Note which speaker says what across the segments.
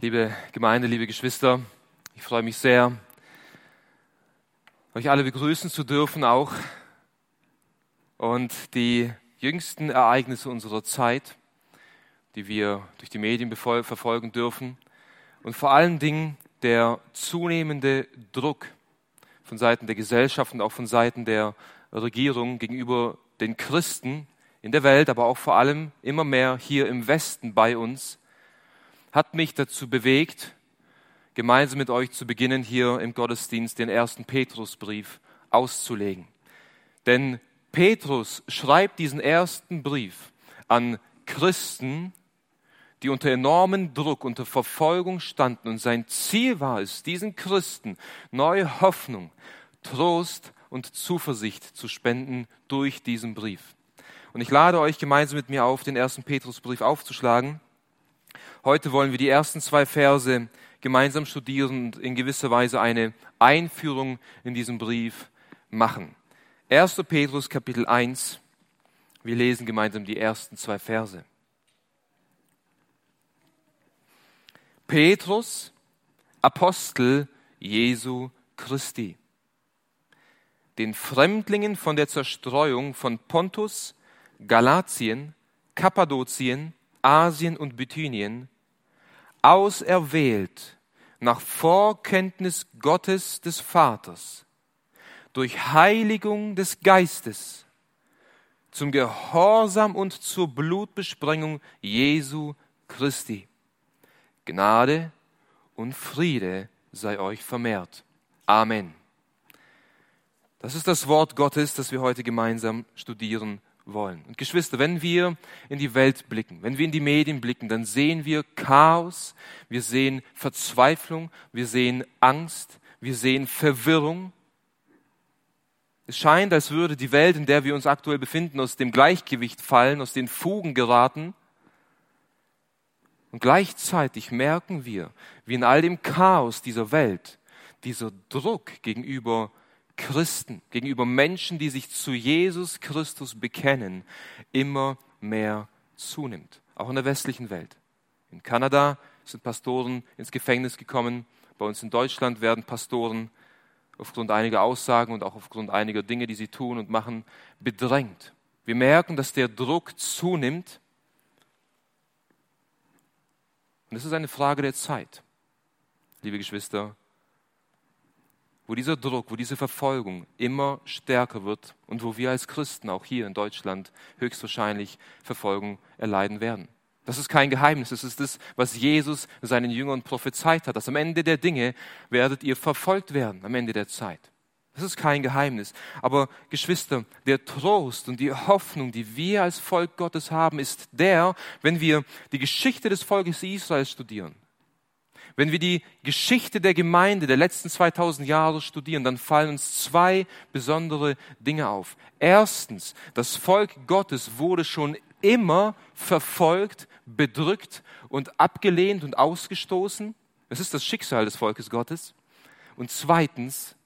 Speaker 1: Liebe Gemeinde, liebe Geschwister, ich freue mich sehr, euch alle begrüßen zu dürfen auch und die jüngsten Ereignisse unserer Zeit, die wir durch die Medien verfolgen dürfen und vor allen Dingen der zunehmende Druck von Seiten der Gesellschaft und auch von Seiten der Regierung gegenüber den Christen in der Welt, aber auch vor allem immer mehr hier im Westen bei uns, hat mich dazu bewegt, gemeinsam mit euch zu beginnen, hier im Gottesdienst den ersten Petrusbrief auszulegen. Denn Petrus schreibt diesen ersten Brief an Christen, die unter enormen Druck, unter Verfolgung standen. Und sein Ziel war es, diesen Christen neue Hoffnung, Trost und Zuversicht zu spenden durch diesen Brief. Und ich lade euch gemeinsam mit mir auf, den ersten Petrusbrief aufzuschlagen. Heute wollen wir die ersten zwei Verse gemeinsam studieren und in gewisser Weise eine Einführung in diesen Brief machen. 1. Petrus Kapitel 1. Wir lesen gemeinsam die ersten zwei Verse. Petrus, Apostel Jesu Christi, den Fremdlingen von der Zerstreuung von Pontus, Galatien, Kappadokien, Asien und Bithynien, auserwählt nach Vorkenntnis Gottes des Vaters, durch Heiligung des Geistes, zum Gehorsam und zur Blutbesprengung Jesu Christi. Gnade und Friede sei euch vermehrt. Amen. Das ist das Wort Gottes, das wir heute gemeinsam studieren wollen. Und Geschwister, wenn wir in die Welt blicken, wenn wir in die Medien blicken, dann sehen wir Chaos, wir sehen Verzweiflung, wir sehen Angst, wir sehen Verwirrung. Es scheint, als würde die Welt, in der wir uns aktuell befinden, aus dem Gleichgewicht fallen, aus den Fugen geraten. Und gleichzeitig merken wir, wie in all dem Chaos dieser Welt dieser Druck gegenüber Christen, gegenüber Menschen, die sich zu Jesus Christus bekennen, immer mehr zunimmt. Auch in der westlichen Welt. In Kanada sind Pastoren ins Gefängnis gekommen. Bei uns in Deutschland werden Pastoren aufgrund einiger Aussagen und auch aufgrund einiger Dinge, die sie tun und machen, bedrängt. Wir merken, dass der Druck zunimmt. Und es ist eine Frage der Zeit, liebe Geschwister, wo dieser Druck, wo diese Verfolgung immer stärker wird und wo wir als Christen auch hier in Deutschland höchstwahrscheinlich Verfolgung erleiden werden. Das ist kein Geheimnis, das ist das, was Jesus seinen Jüngern prophezeit hat, dass am Ende der Dinge werdet ihr verfolgt werden, am Ende der Zeit. Das ist kein Geheimnis. Aber Geschwister, der Trost und die Hoffnung, die wir als Volk Gottes haben, ist der, wenn wir die Geschichte des Volkes Israels studieren, wenn wir die Geschichte der Gemeinde der letzten 2000 Jahre studieren, dann fallen uns zwei besondere Dinge auf. Erstens, das Volk Gottes wurde schon immer verfolgt, bedrückt und abgelehnt und ausgestoßen. Das ist das Schicksal des Volkes Gottes. Und zweitens,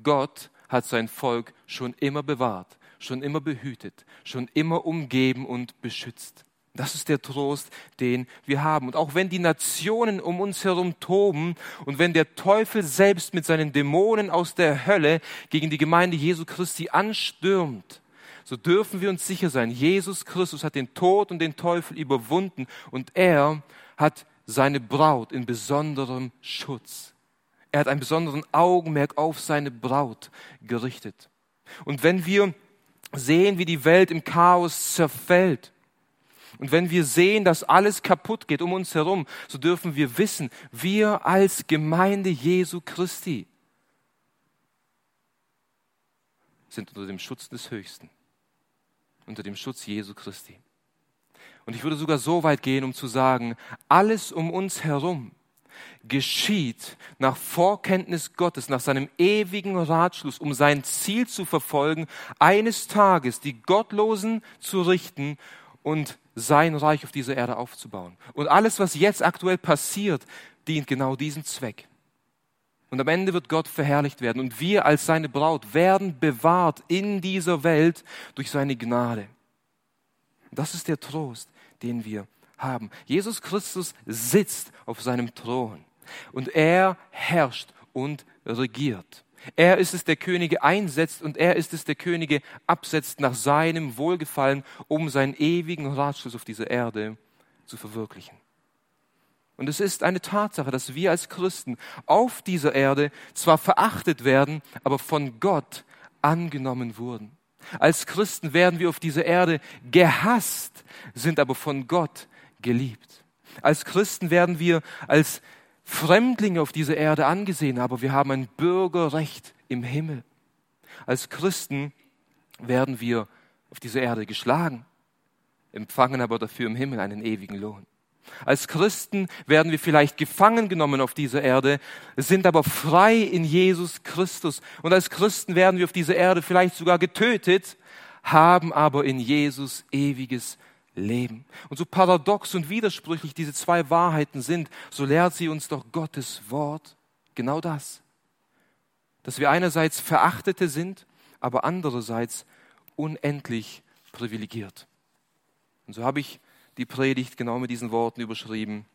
Speaker 1: Gott hat sein Volk schon immer bewahrt, schon immer behütet, schon immer umgeben und beschützt. Das ist der Trost, den wir haben. Und auch wenn die Nationen um uns herum toben und wenn der Teufel selbst mit seinen Dämonen aus der Hölle gegen die Gemeinde Jesu Christi anstürmt, so dürfen wir uns sicher sein, Jesus Christus hat den Tod und den Teufel überwunden und er hat seine Braut in besonderem Schutz. Er hat einen besonderen Augenmerk auf seine Braut gerichtet. Und wenn wir sehen, wie die Welt im Chaos zerfällt, und wenn wir sehen, dass alles kaputt geht um uns herum, so dürfen wir wissen, wir als Gemeinde Jesu Christi sind unter dem Schutz des Höchsten, unter dem Schutz Jesu Christi. Und ich würde sogar so weit gehen, um zu sagen, alles um uns herum geschieht nach Vorkenntnis Gottes, nach seinem ewigen Ratschluss, um sein Ziel zu verfolgen, eines Tages die Gottlosen zu richten und sein Reich auf dieser Erde aufzubauen. Und alles, was jetzt aktuell passiert, dient genau diesem Zweck. Und am Ende wird Gott verherrlicht werden. Und wir als seine Braut werden bewahrt in dieser Welt durch seine Gnade. Das ist der Trost, den wir haben. Jesus Christus sitzt auf seinem Thron und er herrscht und regiert. Er ist es, der Könige einsetzt und er ist es, der Könige absetzt nach seinem Wohlgefallen, um seinen ewigen Ratschluss auf dieser Erde zu verwirklichen. Und es ist eine Tatsache, dass wir als Christen auf dieser Erde zwar verachtet werden, aber von Gott angenommen wurden. Als Christen werden wir auf dieser Erde gehasst, sind aber von Gott geliebt. Als Christen werden wir als Fremdlinge auf dieser Erde angesehen, aber wir haben ein Bürgerrecht im Himmel. Als Christen werden wir auf dieser Erde geschlagen, empfangen aber dafür im Himmel einen ewigen Lohn. Als Christen werden wir vielleicht gefangen genommen auf dieser Erde, sind aber frei in Jesus Christus. Und als Christen werden wir auf dieser Erde vielleicht sogar getötet, haben aber in Jesus ewiges Leben. Und so paradox und widersprüchlich diese zwei Wahrheiten sind, so lehrt sie uns doch Gottes Wort genau das. Dass wir einerseits Verachtete sind, aber andererseits unendlich privilegiert. Und so habe ich die Predigt genau mit diesen Worten überschrieben.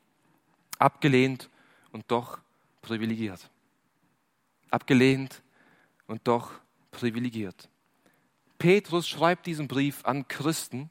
Speaker 1: Abgelehnt und doch privilegiert. Abgelehnt und doch privilegiert. Petrus schreibt diesen Brief an Christen,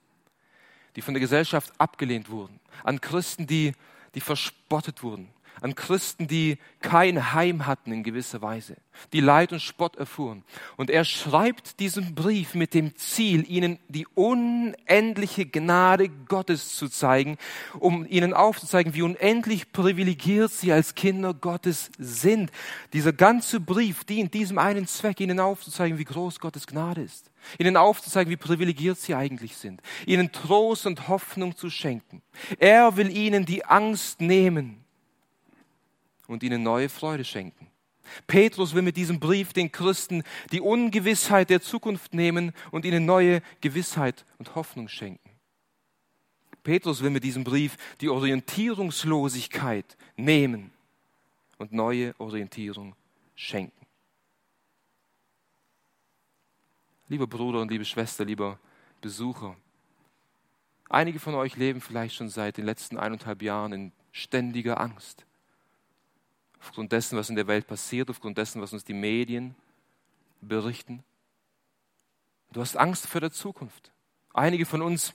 Speaker 1: die von der Gesellschaft abgelehnt wurden, an Christen, die, die verspottet wurden, an Christen, die kein Heim hatten in gewisser Weise, die Leid und Spott erfuhren. Und er schreibt diesen Brief mit dem Ziel, ihnen die unendliche Gnade Gottes zu zeigen, um ihnen aufzuzeigen, wie unendlich privilegiert sie als Kinder Gottes sind. Dieser ganze Brief dient diesem einen Zweck, ihnen aufzuzeigen, wie groß Gottes Gnade ist. Ihnen aufzuzeigen, wie privilegiert sie eigentlich sind. Ihnen Trost und Hoffnung zu schenken. Er will ihnen die Angst nehmen und ihnen neue Freude schenken. Petrus will mit diesem Brief den Christen die Ungewissheit der Zukunft nehmen und ihnen neue Gewissheit und Hoffnung schenken. Petrus will mit diesem Brief die Orientierungslosigkeit nehmen und neue Orientierung schenken. Lieber Bruder und liebe Schwester, lieber Besucher, einige von euch leben vielleicht schon seit den letzten eineinhalb Jahren in ständiger Angst aufgrund dessen, was in der Welt passiert, aufgrund dessen, was uns die Medien berichten. Du hast Angst vor der Zukunft. Einige von uns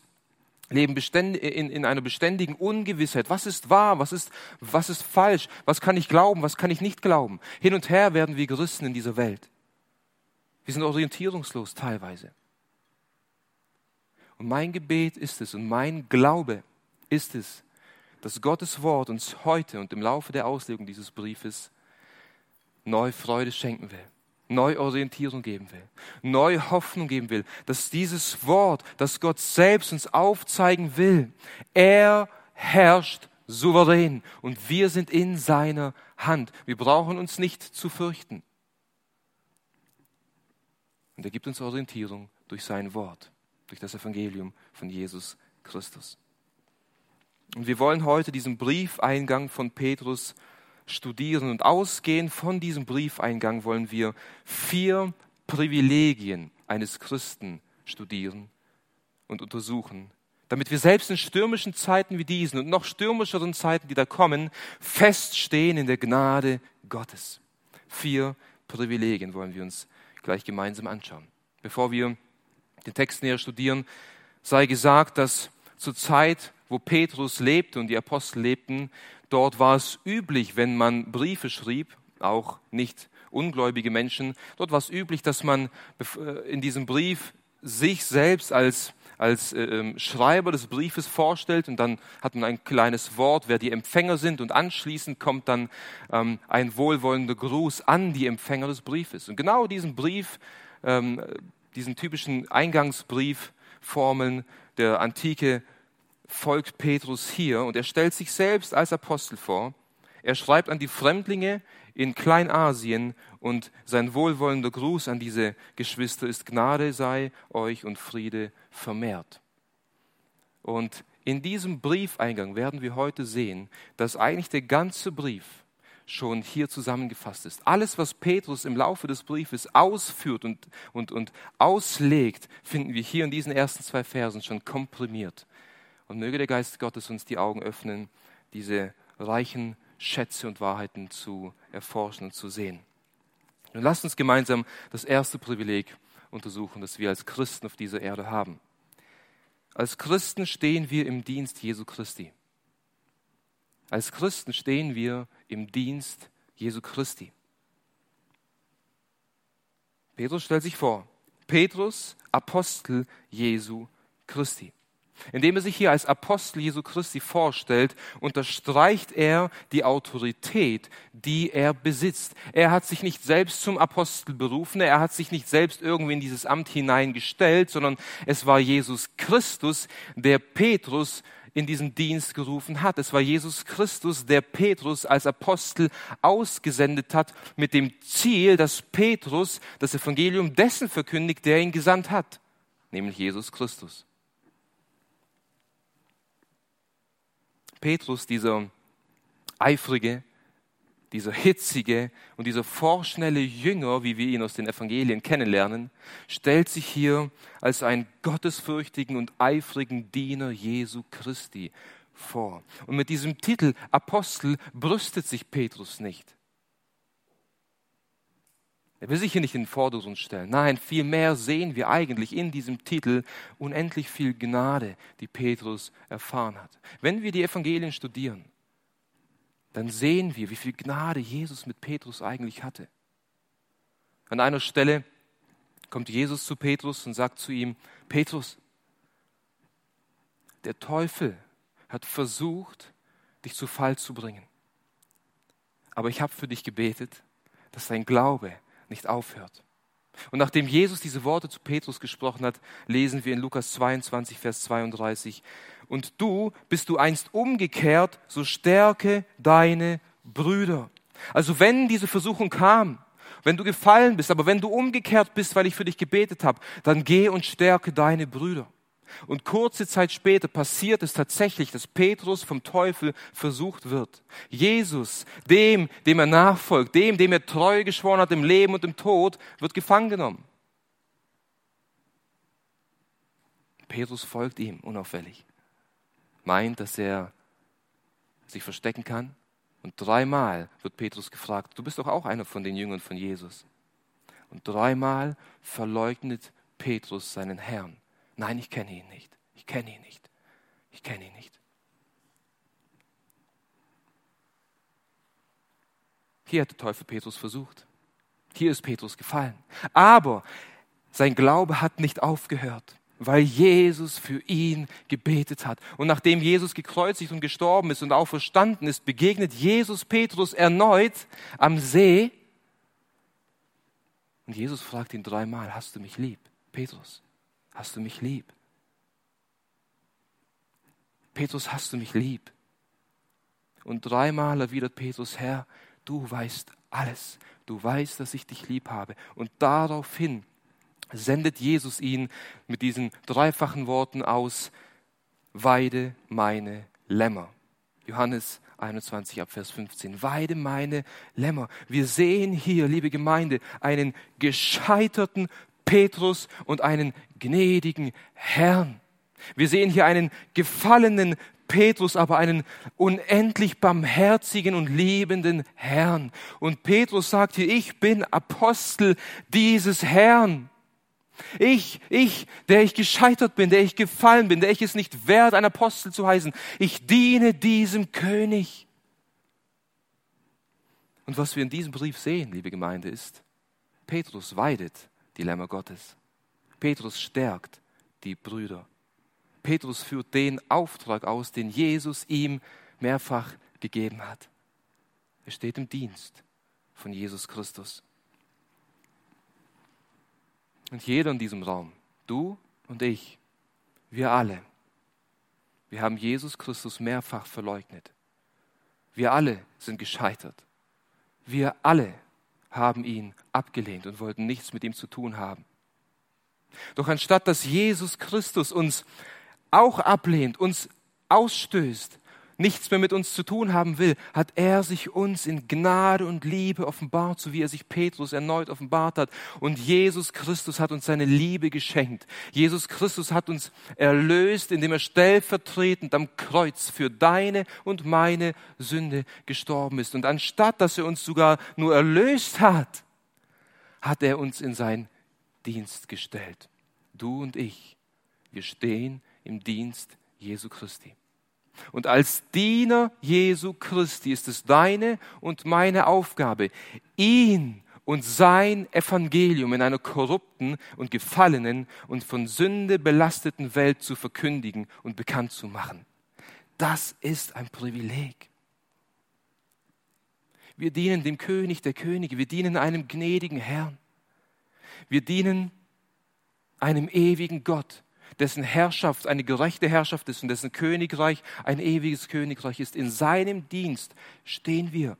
Speaker 1: leben in, in einer beständigen Ungewissheit. Was ist wahr? Was ist, was ist falsch? Was kann ich glauben? Was kann ich nicht glauben? Hin und her werden wir gerissen in dieser Welt. Wir sind orientierungslos teilweise. Und mein Gebet ist es und mein Glaube ist es, dass Gottes Wort uns heute und im Laufe der Auslegung dieses Briefes neue Freude schenken will, neue Orientierung geben will, neue Hoffnung geben will, dass dieses Wort, das Gott selbst uns aufzeigen will, er herrscht souverän und wir sind in seiner Hand. Wir brauchen uns nicht zu fürchten. Und er gibt uns Orientierung durch sein Wort, durch das Evangelium von Jesus Christus. Und wir wollen heute diesen Briefeingang von Petrus studieren und ausgehend von diesem Briefeingang wollen wir vier Privilegien eines Christen studieren und untersuchen, damit wir selbst in stürmischen Zeiten wie diesen und noch stürmischeren Zeiten, die da kommen, feststehen in der Gnade Gottes. Vier Privilegien wollen wir uns gleich gemeinsam anschauen. Bevor wir den Text näher studieren, sei gesagt, dass zur Zeit wo Petrus lebte und die Apostel lebten, dort war es üblich, wenn man Briefe schrieb, auch nicht ungläubige Menschen, dort war es üblich, dass man äh, in diesem Brief sich selbst als als äh, ähm, Schreiber des Briefes vorstellt und dann hat man ein kleines Wort, wer die Empfänger sind und anschließend kommt dann ähm, ein wohlwollender Gruß an die Empfänger des Briefes. Und genau diesen Brief, ähm, diesen typischen Eingangsbriefformeln der Antike folgt Petrus hier und er stellt sich selbst als Apostel vor. Er schreibt an die Fremdlinge in Kleinasien und sein wohlwollender Gruß an diese Geschwister ist Gnade sei euch und Friede vermehrt. Und in diesem Briefeingang werden wir heute sehen, dass eigentlich der ganze Brief schon hier zusammengefasst ist. Alles, was Petrus im Laufe des Briefes ausführt und, und, und auslegt, finden wir hier in diesen ersten zwei Versen schon komprimiert. Und möge der Geist Gottes uns die Augen öffnen, diese reichen Schätze und Wahrheiten zu erforschen und zu sehen. Nun lasst uns gemeinsam das erste Privileg untersuchen, das wir als Christen auf dieser Erde haben. Als Christen stehen wir im Dienst Jesu Christi. Als Christen stehen wir im Dienst Jesu Christi. Petrus stellt sich vor, Petrus, Apostel Jesu Christi. Indem er sich hier als Apostel Jesu Christi vorstellt, unterstreicht er die Autorität, die er besitzt. Er hat sich nicht selbst zum Apostel berufen, er hat sich nicht selbst irgendwie in dieses Amt hineingestellt, sondern es war Jesus Christus, der Petrus in diesen Dienst gerufen hat. Es war Jesus Christus, der Petrus als Apostel ausgesendet hat, mit dem Ziel, dass Petrus das Evangelium dessen verkündigt, der ihn gesandt hat, nämlich Jesus Christus. Petrus, dieser eifrige, dieser hitzige und dieser vorschnelle Jünger, wie wir ihn aus den Evangelien kennenlernen, stellt sich hier als einen gottesfürchtigen und eifrigen Diener Jesu Christi vor. Und mit diesem Titel Apostel brüstet sich Petrus nicht. Er will sich hier nicht in den Vordergrund stellen. Nein, vielmehr sehen wir eigentlich in diesem Titel unendlich viel Gnade, die Petrus erfahren hat. Wenn wir die Evangelien studieren, dann sehen wir, wie viel Gnade Jesus mit Petrus eigentlich hatte. An einer Stelle kommt Jesus zu Petrus und sagt zu ihm, Petrus, der Teufel hat versucht, dich zu Fall zu bringen. Aber ich habe für dich gebetet, dass dein Glaube nicht aufhört. Und nachdem Jesus diese Worte zu Petrus gesprochen hat, lesen wir in Lukas 22, Vers 32, und du bist du einst umgekehrt, so stärke deine Brüder. Also wenn diese Versuchung kam, wenn du gefallen bist, aber wenn du umgekehrt bist, weil ich für dich gebetet habe, dann geh und stärke deine Brüder. Und kurze Zeit später passiert es tatsächlich, dass Petrus vom Teufel versucht wird. Jesus, dem, dem er nachfolgt, dem, dem er treu geschworen hat im Leben und im Tod, wird gefangen genommen. Petrus folgt ihm unauffällig, meint, dass er sich verstecken kann. Und dreimal wird Petrus gefragt, du bist doch auch einer von den Jüngern von Jesus. Und dreimal verleugnet Petrus seinen Herrn. Nein, ich kenne ihn nicht. Ich kenne ihn nicht. Ich kenne ihn nicht. Hier hat der Teufel Petrus versucht. Hier ist Petrus gefallen. Aber sein Glaube hat nicht aufgehört, weil Jesus für ihn gebetet hat. Und nachdem Jesus gekreuzigt und gestorben ist und auferstanden ist, begegnet Jesus Petrus erneut am See. Und Jesus fragt ihn dreimal, hast du mich lieb, Petrus? Hast du mich lieb? Petrus, hast du mich lieb? Und dreimal erwidert Petrus, Herr, du weißt alles. Du weißt, dass ich dich lieb habe. Und daraufhin sendet Jesus ihn mit diesen dreifachen Worten aus, weide meine Lämmer. Johannes 21 ab Vers 15. Weide meine Lämmer. Wir sehen hier, liebe Gemeinde, einen gescheiterten Petrus und einen gnädigen Herrn. Wir sehen hier einen gefallenen Petrus, aber einen unendlich barmherzigen und liebenden Herrn. Und Petrus sagt hier, ich bin Apostel dieses Herrn. Ich, ich, der ich gescheitert bin, der ich gefallen bin, der ich es nicht wert, ein Apostel zu heißen. Ich diene diesem König. Und was wir in diesem Brief sehen, liebe Gemeinde, ist, Petrus weidet die Lämmer Gottes. Petrus stärkt die Brüder. Petrus führt den Auftrag aus, den Jesus ihm mehrfach gegeben hat. Er steht im Dienst von Jesus Christus. Und jeder in diesem Raum, du und ich, wir alle, wir haben Jesus Christus mehrfach verleugnet. Wir alle sind gescheitert. Wir alle haben ihn abgelehnt und wollten nichts mit ihm zu tun haben. Doch anstatt dass Jesus Christus uns auch ablehnt, uns ausstößt, nichts mehr mit uns zu tun haben will, hat er sich uns in Gnade und Liebe offenbart, so wie er sich Petrus erneut offenbart hat. Und Jesus Christus hat uns seine Liebe geschenkt. Jesus Christus hat uns erlöst, indem er stellvertretend am Kreuz für deine und meine Sünde gestorben ist. Und anstatt, dass er uns sogar nur erlöst hat, hat er uns in sein Dienst gestellt. Du und ich, wir stehen im Dienst Jesu Christi. Und als Diener Jesu Christi ist es deine und meine Aufgabe, ihn und sein Evangelium in einer korrupten und gefallenen und von Sünde belasteten Welt zu verkündigen und bekannt zu machen. Das ist ein Privileg. Wir dienen dem König der Könige, wir dienen einem gnädigen Herrn. Wir dienen einem ewigen Gott, dessen Herrschaft eine gerechte Herrschaft ist und dessen Königreich ein ewiges Königreich ist. In seinem Dienst stehen wir.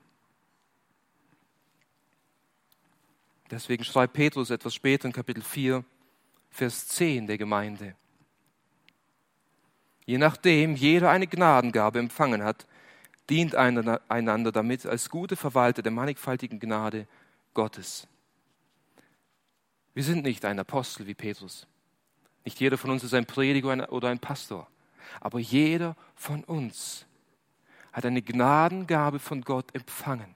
Speaker 1: Deswegen schreibt Petrus etwas später in Kapitel 4, Vers 10 der Gemeinde. Je nachdem jeder eine Gnadengabe empfangen hat, dient einander damit als gute Verwalter der mannigfaltigen Gnade Gottes. Wir sind nicht ein Apostel wie Petrus. Nicht jeder von uns ist ein Prediger oder ein Pastor. Aber jeder von uns hat eine Gnadengabe von Gott empfangen.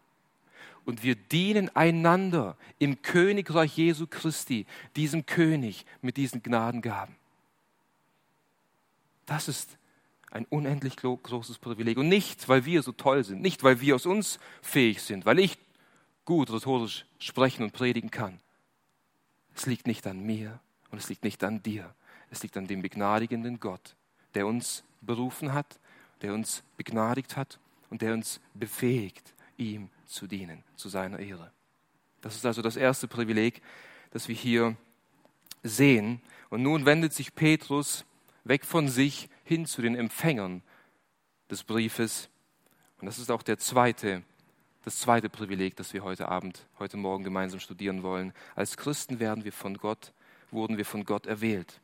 Speaker 1: Und wir dienen einander im Königreich Jesu Christi, diesem König mit diesen Gnadengaben. Das ist ein unendlich großes Privileg. Und nicht, weil wir so toll sind, nicht, weil wir aus uns fähig sind, weil ich gut rhetorisch sprechen und predigen kann, es liegt nicht an mir und es liegt nicht an dir. Es liegt an dem begnadigenden Gott, der uns berufen hat, der uns begnadigt hat und der uns befähigt, ihm zu dienen, zu seiner Ehre. Das ist also das erste Privileg, das wir hier sehen. Und nun wendet sich Petrus weg von sich hin zu den Empfängern des Briefes. Und das ist auch der zweite das zweite Privileg, das wir heute Abend, heute Morgen gemeinsam studieren wollen. Als Christen werden wir von Gott, wurden wir von Gott erwählt.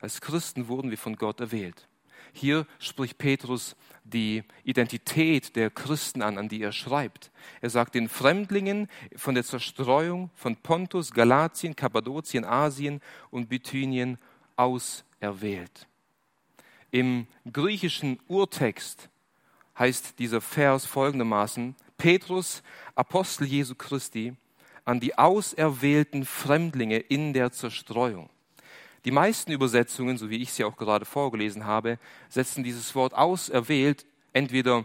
Speaker 1: Als Christen wurden wir von Gott erwählt. Hier spricht Petrus die Identität der Christen an, an die er schreibt. Er sagt den Fremdlingen von der Zerstreuung von Pontus, Galatien, Kappadokien, Asien und Bithynien auserwählt. Im griechischen Urtext heißt dieser Vers folgendermaßen, Petrus, Apostel Jesu Christi, an die auserwählten Fremdlinge in der Zerstreuung. Die meisten Übersetzungen, so wie ich sie auch gerade vorgelesen habe, setzen dieses Wort auserwählt entweder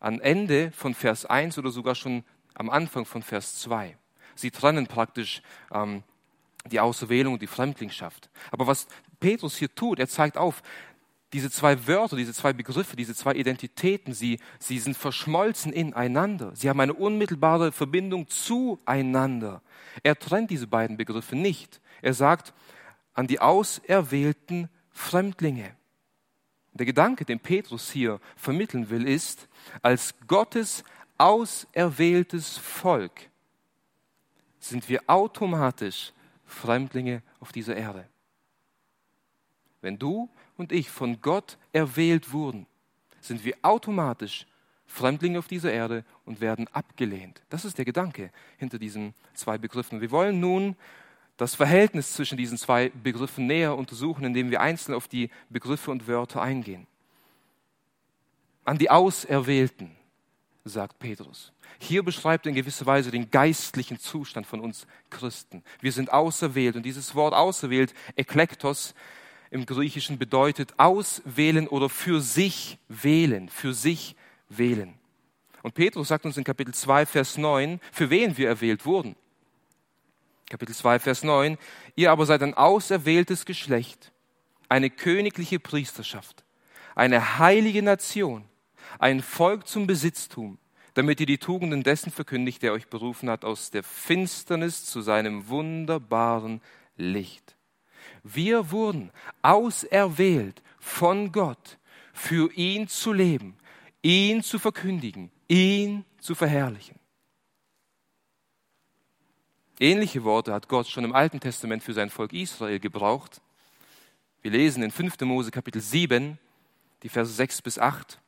Speaker 1: am Ende von Vers 1 oder sogar schon am Anfang von Vers 2. Sie trennen praktisch ähm, die Auserwählung und die Fremdlingschaft. Aber was Petrus hier tut, er zeigt auf, diese zwei Wörter, diese zwei Begriffe, diese zwei Identitäten, sie, sie sind verschmolzen ineinander. Sie haben eine unmittelbare Verbindung zueinander. Er trennt diese beiden Begriffe nicht. Er sagt an die auserwählten Fremdlinge. Der Gedanke, den Petrus hier vermitteln will, ist, als Gottes auserwähltes Volk sind wir automatisch Fremdlinge auf dieser Erde. Wenn du und ich von Gott erwählt wurden, sind wir automatisch Fremdlinge auf dieser Erde und werden abgelehnt. Das ist der Gedanke hinter diesen zwei Begriffen. Wir wollen nun das Verhältnis zwischen diesen zwei Begriffen näher untersuchen, indem wir einzeln auf die Begriffe und Wörter eingehen. An die Auserwählten, sagt Petrus. Hier beschreibt er in gewisser Weise den geistlichen Zustand von uns Christen. Wir sind auserwählt und dieses Wort auserwählt, Eklektos, im Griechischen bedeutet auswählen oder für sich wählen, für sich wählen. Und Petrus sagt uns in Kapitel 2, Vers 9, für wen wir erwählt wurden. Kapitel 2, Vers 9, ihr aber seid ein auserwähltes Geschlecht, eine königliche Priesterschaft, eine heilige Nation, ein Volk zum Besitztum, damit ihr die Tugenden dessen verkündigt, der euch berufen hat aus der Finsternis zu seinem wunderbaren Licht. Wir wurden auserwählt von Gott, für ihn zu leben, ihn zu verkündigen, ihn zu verherrlichen. Ähnliche Worte hat Gott schon im Alten Testament für sein Volk Israel gebraucht. Wir lesen in 5. Mose Kapitel 7, die Verse 6 bis 8.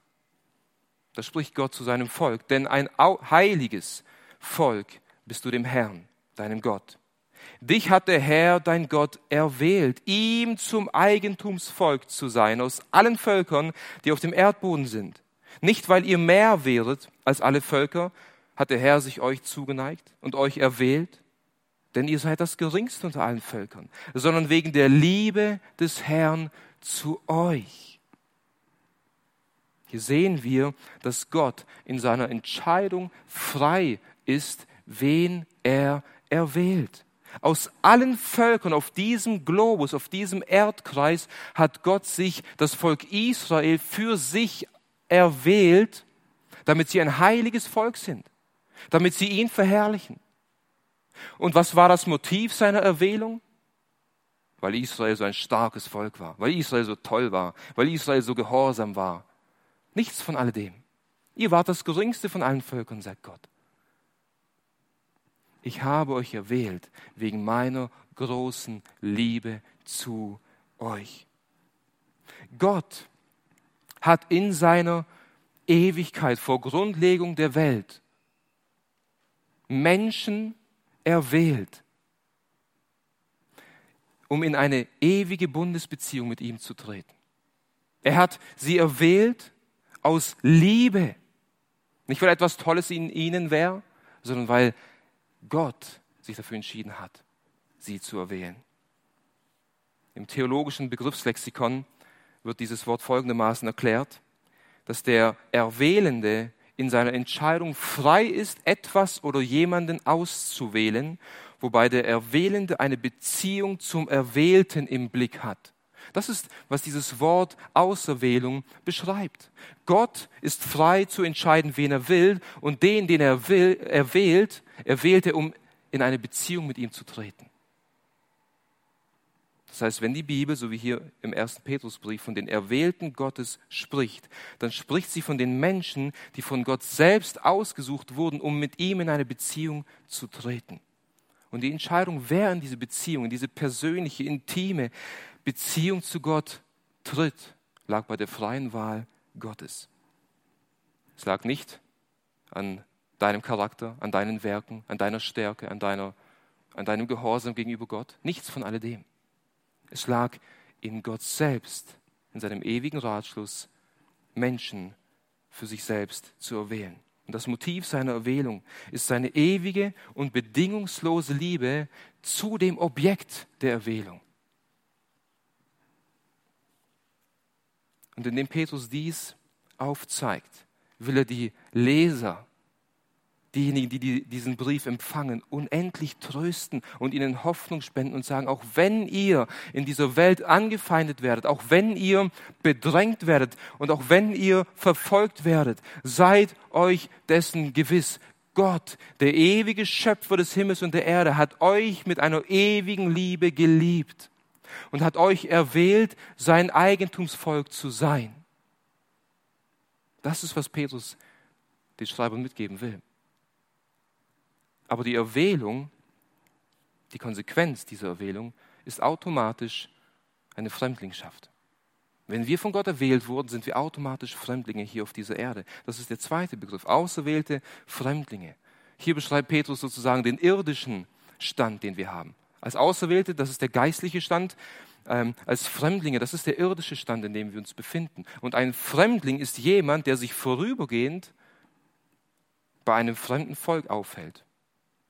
Speaker 1: Da spricht Gott zu seinem Volk, denn ein heiliges Volk bist du dem Herrn, deinem Gott. Dich hat der Herr, dein Gott, erwählt, ihm zum Eigentumsvolk zu sein aus allen Völkern, die auf dem Erdboden sind. Nicht, weil ihr mehr wäret als alle Völker, hat der Herr sich euch zugeneigt und euch erwählt, denn ihr seid das geringste unter allen Völkern, sondern wegen der Liebe des Herrn zu euch. Hier sehen wir, dass Gott in seiner Entscheidung frei ist, wen er erwählt. Aus allen Völkern auf diesem Globus, auf diesem Erdkreis hat Gott sich das Volk Israel für sich erwählt, damit sie ein heiliges Volk sind, damit sie ihn verherrlichen. Und was war das Motiv seiner Erwählung? Weil Israel so ein starkes Volk war, weil Israel so toll war, weil Israel so gehorsam war. Nichts von alledem. Ihr wart das geringste von allen Völkern, sagt Gott. Ich habe euch erwählt wegen meiner großen Liebe zu euch. Gott hat in seiner Ewigkeit vor Grundlegung der Welt Menschen erwählt, um in eine ewige Bundesbeziehung mit ihm zu treten. Er hat sie erwählt aus Liebe. Nicht weil etwas Tolles in ihnen wäre, sondern weil Gott sich dafür entschieden hat, sie zu erwählen. Im theologischen Begriffslexikon wird dieses Wort folgendermaßen erklärt, dass der Erwählende in seiner Entscheidung frei ist, etwas oder jemanden auszuwählen, wobei der Erwählende eine Beziehung zum Erwählten im Blick hat. Das ist, was dieses Wort Auserwählung beschreibt. Gott ist frei zu entscheiden, wen er will, und den, den er will, erwählt, erwählt er, um in eine Beziehung mit ihm zu treten. Das heißt, wenn die Bibel, so wie hier im ersten Petrusbrief, von den Erwählten Gottes spricht, dann spricht sie von den Menschen, die von Gott selbst ausgesucht wurden, um mit ihm in eine Beziehung zu treten. Und die Entscheidung, wer in diese Beziehung, in diese persönliche, intime Beziehung zu Gott tritt, lag bei der freien Wahl Gottes. Es lag nicht an deinem Charakter, an deinen Werken, an deiner Stärke, an, deiner, an deinem Gehorsam gegenüber Gott. Nichts von alledem. Es lag in Gott selbst, in seinem ewigen Ratschluss, Menschen für sich selbst zu erwählen. Und das Motiv seiner Erwählung ist seine ewige und bedingungslose Liebe zu dem Objekt der Erwählung. Und indem Petrus dies aufzeigt, will er die Leser diejenigen, die diesen Brief empfangen, unendlich trösten und ihnen Hoffnung spenden und sagen, auch wenn ihr in dieser Welt angefeindet werdet, auch wenn ihr bedrängt werdet und auch wenn ihr verfolgt werdet, seid euch dessen gewiss. Gott, der ewige Schöpfer des Himmels und der Erde, hat euch mit einer ewigen Liebe geliebt und hat euch erwählt, sein Eigentumsvolk zu sein. Das ist, was Petrus den Schreiber mitgeben will. Aber die Erwählung, die Konsequenz dieser Erwählung ist automatisch eine Fremdlingschaft. Wenn wir von Gott erwählt wurden, sind wir automatisch Fremdlinge hier auf dieser Erde. Das ist der zweite Begriff, auserwählte Fremdlinge. Hier beschreibt Petrus sozusagen den irdischen Stand, den wir haben. Als Auserwählte, das ist der geistliche Stand. Ähm, als Fremdlinge, das ist der irdische Stand, in dem wir uns befinden. Und ein Fremdling ist jemand, der sich vorübergehend bei einem fremden Volk aufhält.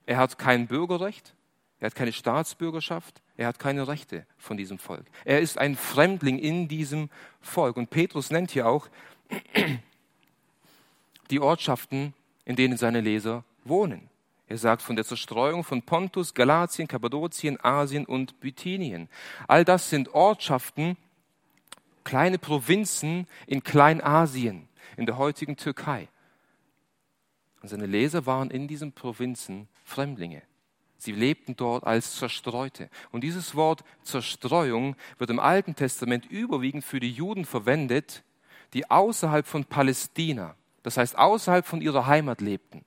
Speaker 1: Er hat kein Bürgerrecht, er hat keine Staatsbürgerschaft, er hat keine Rechte von diesem Volk. Er ist ein Fremdling in diesem Volk. Und Petrus nennt hier auch die Ortschaften, in denen seine Leser wohnen. Er sagt von der Zerstreuung von Pontus, Galatien, Kappadokien, Asien und Bithynien. All das sind Ortschaften, kleine Provinzen in Kleinasien, in der heutigen Türkei. Und seine Leser waren in diesen Provinzen Fremdlinge. Sie lebten dort als Zerstreute. Und dieses Wort Zerstreuung wird im Alten Testament überwiegend für die Juden verwendet, die außerhalb von Palästina, das heißt außerhalb von ihrer Heimat lebten.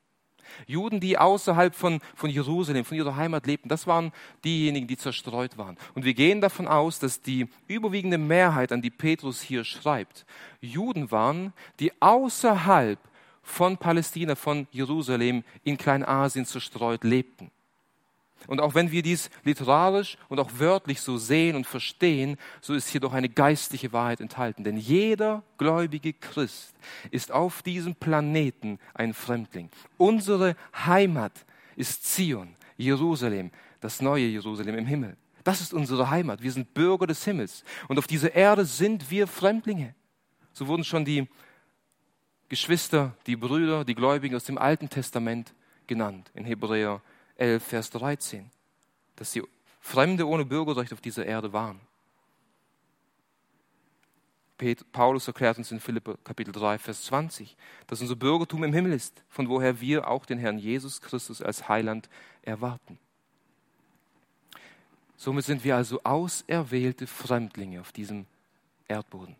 Speaker 1: Juden, die außerhalb von, von Jerusalem, von ihrer Heimat lebten, das waren diejenigen, die zerstreut waren. Und wir gehen davon aus, dass die überwiegende Mehrheit, an die Petrus hier schreibt, Juden waren, die außerhalb von Palästina, von Jerusalem in Kleinasien zerstreut lebten. Und auch wenn wir dies literarisch und auch wörtlich so sehen und verstehen, so ist hier doch eine geistliche Wahrheit enthalten. Denn jeder gläubige Christ ist auf diesem Planeten ein Fremdling. Unsere Heimat ist Zion, Jerusalem, das neue Jerusalem im Himmel. Das ist unsere Heimat. Wir sind Bürger des Himmels. Und auf dieser Erde sind wir Fremdlinge. So wurden schon die Geschwister, die Brüder, die Gläubigen aus dem Alten Testament genannt in Hebräer 11, Vers 13, dass sie Fremde ohne Bürgerrecht auf dieser Erde waren. Paulus erklärt uns in Philippe Kapitel 3, Vers 20, dass unser Bürgertum im Himmel ist, von woher wir auch den Herrn Jesus Christus als Heiland erwarten. Somit sind wir also auserwählte Fremdlinge auf diesem Erdboden.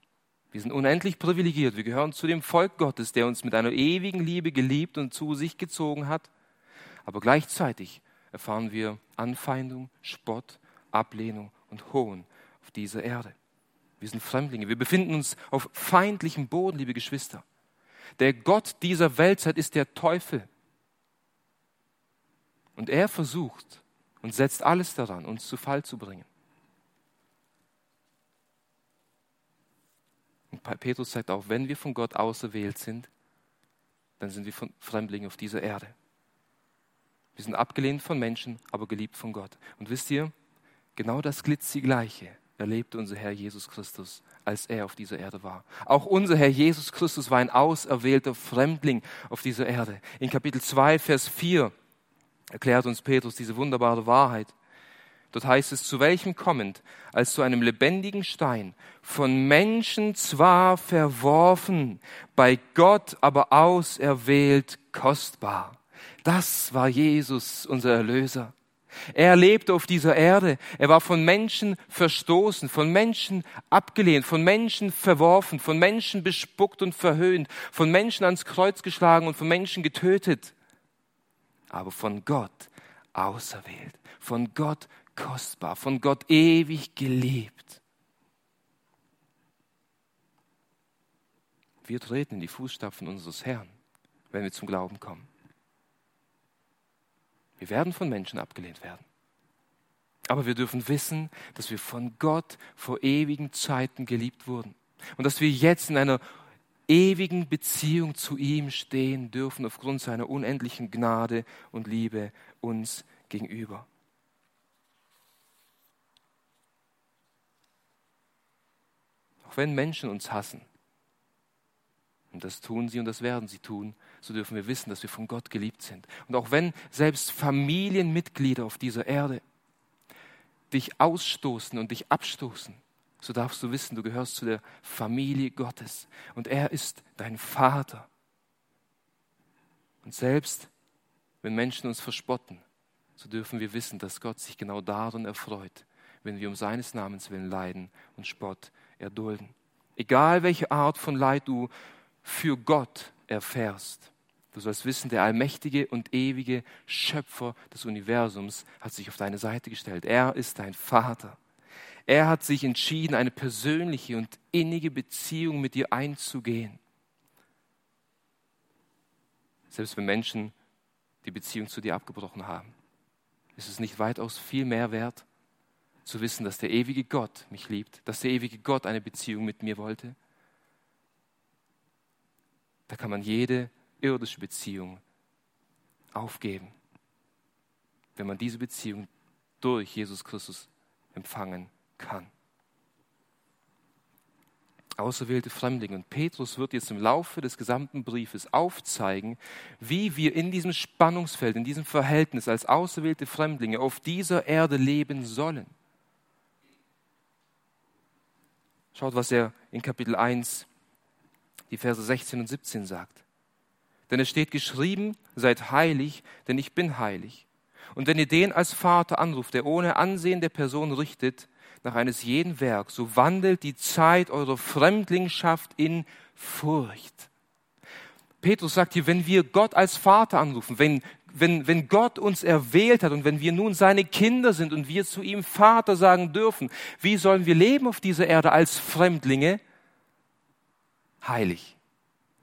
Speaker 1: Wir sind unendlich privilegiert. Wir gehören zu dem Volk Gottes, der uns mit einer ewigen Liebe geliebt und zu sich gezogen hat aber gleichzeitig erfahren wir Anfeindung, Spott, Ablehnung und Hohn auf dieser Erde. Wir sind Fremdlinge. Wir befinden uns auf feindlichem Boden, liebe Geschwister. Der Gott dieser Weltzeit ist der Teufel. Und er versucht und setzt alles daran, uns zu Fall zu bringen. Und Petrus sagt auch, wenn wir von Gott auserwählt sind, dann sind wir Fremdlinge auf dieser Erde. Wir sind abgelehnt von Menschen, aber geliebt von Gott. Und wisst ihr, genau das Glitzigleiche erlebte unser Herr Jesus Christus, als er auf dieser Erde war. Auch unser Herr Jesus Christus war ein auserwählter Fremdling auf dieser Erde. In Kapitel 2, Vers 4 erklärt uns Petrus diese wunderbare Wahrheit. Dort heißt es, zu welchem kommend, als zu einem lebendigen Stein, von Menschen zwar verworfen, bei Gott aber auserwählt kostbar. Das war Jesus, unser Erlöser. Er lebte auf dieser Erde. Er war von Menschen verstoßen, von Menschen abgelehnt, von Menschen verworfen, von Menschen bespuckt und verhöhnt, von Menschen ans Kreuz geschlagen und von Menschen getötet. Aber von Gott auserwählt, von Gott kostbar, von Gott ewig geliebt. Wir treten in die Fußstapfen unseres Herrn, wenn wir zum Glauben kommen. Wir werden von Menschen abgelehnt werden. Aber wir dürfen wissen, dass wir von Gott vor ewigen Zeiten geliebt wurden. Und dass wir jetzt in einer ewigen Beziehung zu ihm stehen dürfen aufgrund seiner unendlichen Gnade und Liebe uns gegenüber. Auch wenn Menschen uns hassen, und das tun sie und das werden sie tun, so dürfen wir wissen, dass wir von Gott geliebt sind. Und auch wenn selbst Familienmitglieder auf dieser Erde dich ausstoßen und dich abstoßen, so darfst du wissen, du gehörst zu der Familie Gottes und er ist dein Vater. Und selbst wenn Menschen uns verspotten, so dürfen wir wissen, dass Gott sich genau daran erfreut, wenn wir um seines Namens willen leiden und Spott erdulden. Egal welche Art von Leid du für Gott erfährst. Du sollst wissen, der allmächtige und ewige Schöpfer des Universums hat sich auf deine Seite gestellt. Er ist dein Vater. Er hat sich entschieden, eine persönliche und innige Beziehung mit dir einzugehen. Selbst wenn Menschen die Beziehung zu dir abgebrochen haben, ist es nicht weitaus viel mehr wert, zu wissen, dass der ewige Gott mich liebt, dass der ewige Gott eine Beziehung mit mir wollte da kann man jede irdische Beziehung aufgeben, wenn man diese Beziehung durch Jesus Christus empfangen kann. Auserwählte Fremdlinge. Und Petrus wird jetzt im Laufe des gesamten Briefes aufzeigen, wie wir in diesem Spannungsfeld, in diesem Verhältnis als auserwählte Fremdlinge auf dieser Erde leben sollen. Schaut, was er in Kapitel 1 die Verse 16 und 17 sagt. Denn es steht geschrieben, seid heilig, denn ich bin heilig. Und wenn ihr den als Vater anruft, der ohne Ansehen der Person richtet, nach eines jeden Werk, so wandelt die Zeit eurer Fremdlingschaft in Furcht. Petrus sagt hier, wenn wir Gott als Vater anrufen, wenn, wenn, wenn Gott uns erwählt hat und wenn wir nun seine Kinder sind und wir zu ihm Vater sagen dürfen, wie sollen wir leben auf dieser Erde als Fremdlinge? Heilig.